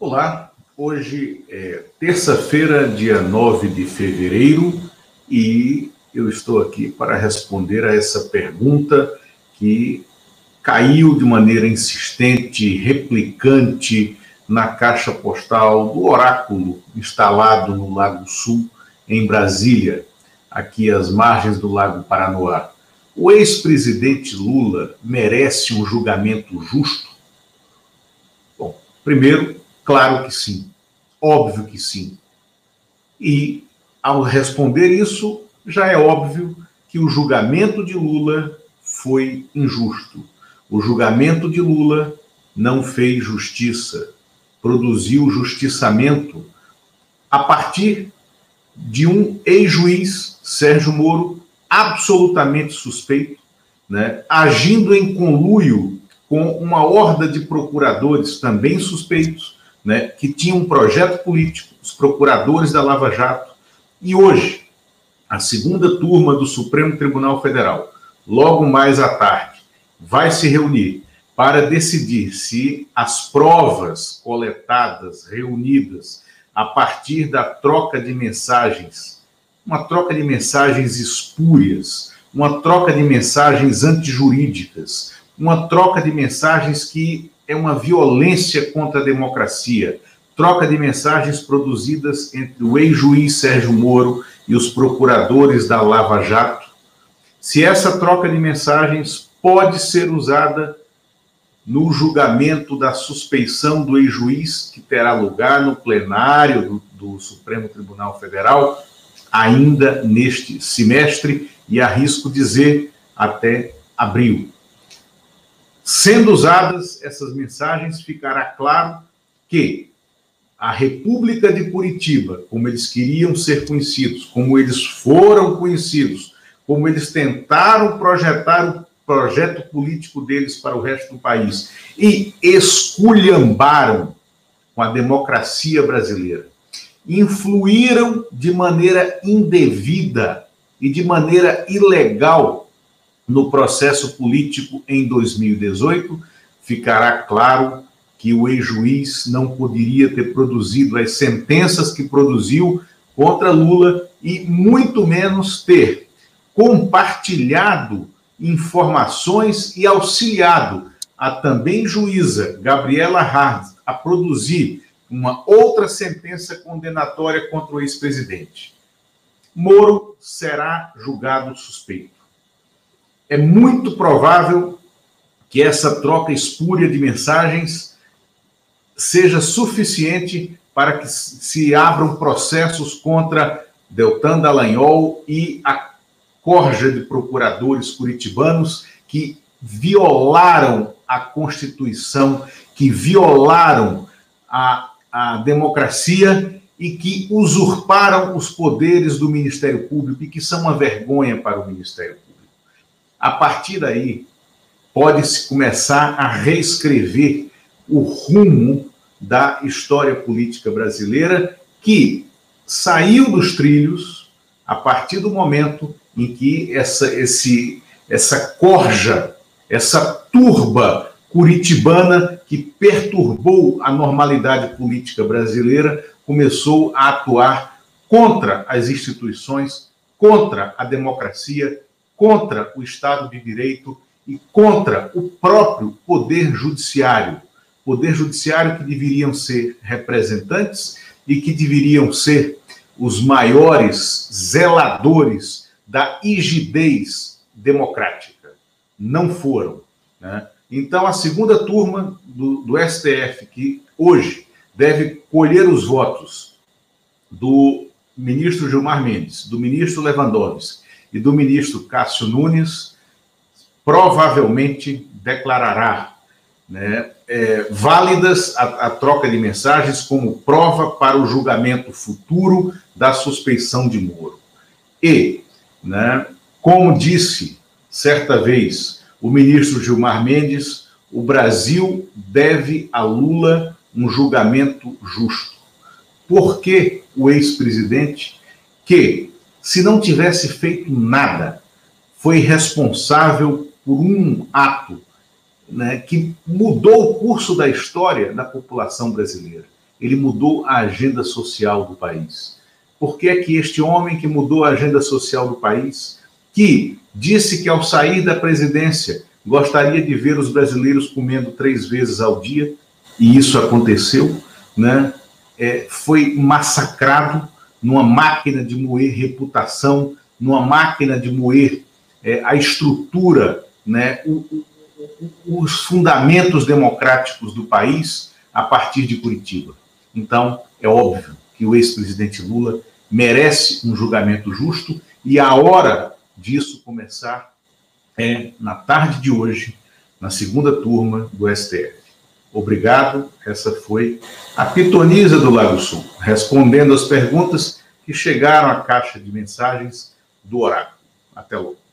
Olá, hoje é terça-feira, dia 9 de fevereiro, e eu estou aqui para responder a essa pergunta que caiu de maneira insistente, replicante, na caixa postal do Oráculo, instalado no Lago Sul, em Brasília, aqui às margens do Lago Paranoá. O ex-presidente Lula merece um julgamento justo? Bom, primeiro, Claro que sim. Óbvio que sim. E, ao responder isso, já é óbvio que o julgamento de Lula foi injusto. O julgamento de Lula não fez justiça, produziu justiçamento a partir de um ex-juiz, Sérgio Moro, absolutamente suspeito, né, agindo em conluio com uma horda de procuradores também suspeitos, né, que tinha um projeto político, os procuradores da Lava Jato, e hoje, a segunda turma do Supremo Tribunal Federal, logo mais à tarde, vai se reunir para decidir se as provas coletadas, reunidas, a partir da troca de mensagens, uma troca de mensagens espúrias, uma troca de mensagens antijurídicas, uma troca de mensagens que é uma violência contra a democracia. Troca de mensagens produzidas entre o ex-juiz Sérgio Moro e os procuradores da Lava Jato. Se essa troca de mensagens pode ser usada no julgamento da suspeição do ex-juiz, que terá lugar no plenário do, do Supremo Tribunal Federal, ainda neste semestre, e arrisco dizer até abril. Sendo usadas essas mensagens, ficará claro que a República de Curitiba, como eles queriam ser conhecidos, como eles foram conhecidos, como eles tentaram projetar o projeto político deles para o resto do país e esculhambaram com a democracia brasileira, influíram de maneira indevida e de maneira ilegal no processo político em 2018, ficará claro que o ex-juiz não poderia ter produzido as sentenças que produziu contra Lula e muito menos ter compartilhado informações e auxiliado a também juíza Gabriela Hard a produzir uma outra sentença condenatória contra o ex-presidente. Moro será julgado suspeito é muito provável que essa troca espúria de mensagens seja suficiente para que se abram processos contra Deltan Dallagnol e a corja de procuradores curitibanos que violaram a Constituição, que violaram a, a democracia e que usurparam os poderes do Ministério Público e que são uma vergonha para o Ministério Público. A partir daí, pode-se começar a reescrever o rumo da história política brasileira, que saiu dos trilhos a partir do momento em que essa, esse, essa corja, essa turba curitibana que perturbou a normalidade política brasileira começou a atuar contra as instituições, contra a democracia, contra o Estado de Direito e contra o próprio Poder Judiciário. Poder Judiciário que deveriam ser representantes e que deveriam ser os maiores zeladores da rigidez democrática. Não foram. Né? Então, a segunda turma do, do STF, que hoje deve colher os votos do ministro Gilmar Mendes, do ministro Lewandowski e do ministro Cássio Nunes, provavelmente declarará né, é, válidas a, a, troca de mensagens como prova para o julgamento futuro da suspeição de Moro. E, né, como disse certa vez o ministro Gilmar Mendes, o Brasil deve a Lula um julgamento justo. Por que o ex-presidente, que se não tivesse feito nada, foi responsável por um ato né, que mudou o curso da história da população brasileira. ele mudou a agenda social do país. Por que é que este homem que mudou a agenda social do país, que disse que ao sair da presidência gostaria de ver os brasileiros comendo três vezes ao dia, e isso aconteceu, né? É, foi massacrado numa máquina de moer reputação, numa máquina de moer é, a estrutura, né, o, o, os fundamentos democráticos do país a partir de Curitiba. Então, é óbvio que o ex-presidente Lula merece um julgamento justo e a hora disso começar é na tarde de hoje, na segunda turma do STF. Obrigado. Essa foi a pitonisa do Lago Sul, respondendo às perguntas que chegaram à caixa de mensagens do Oráculo. Até logo.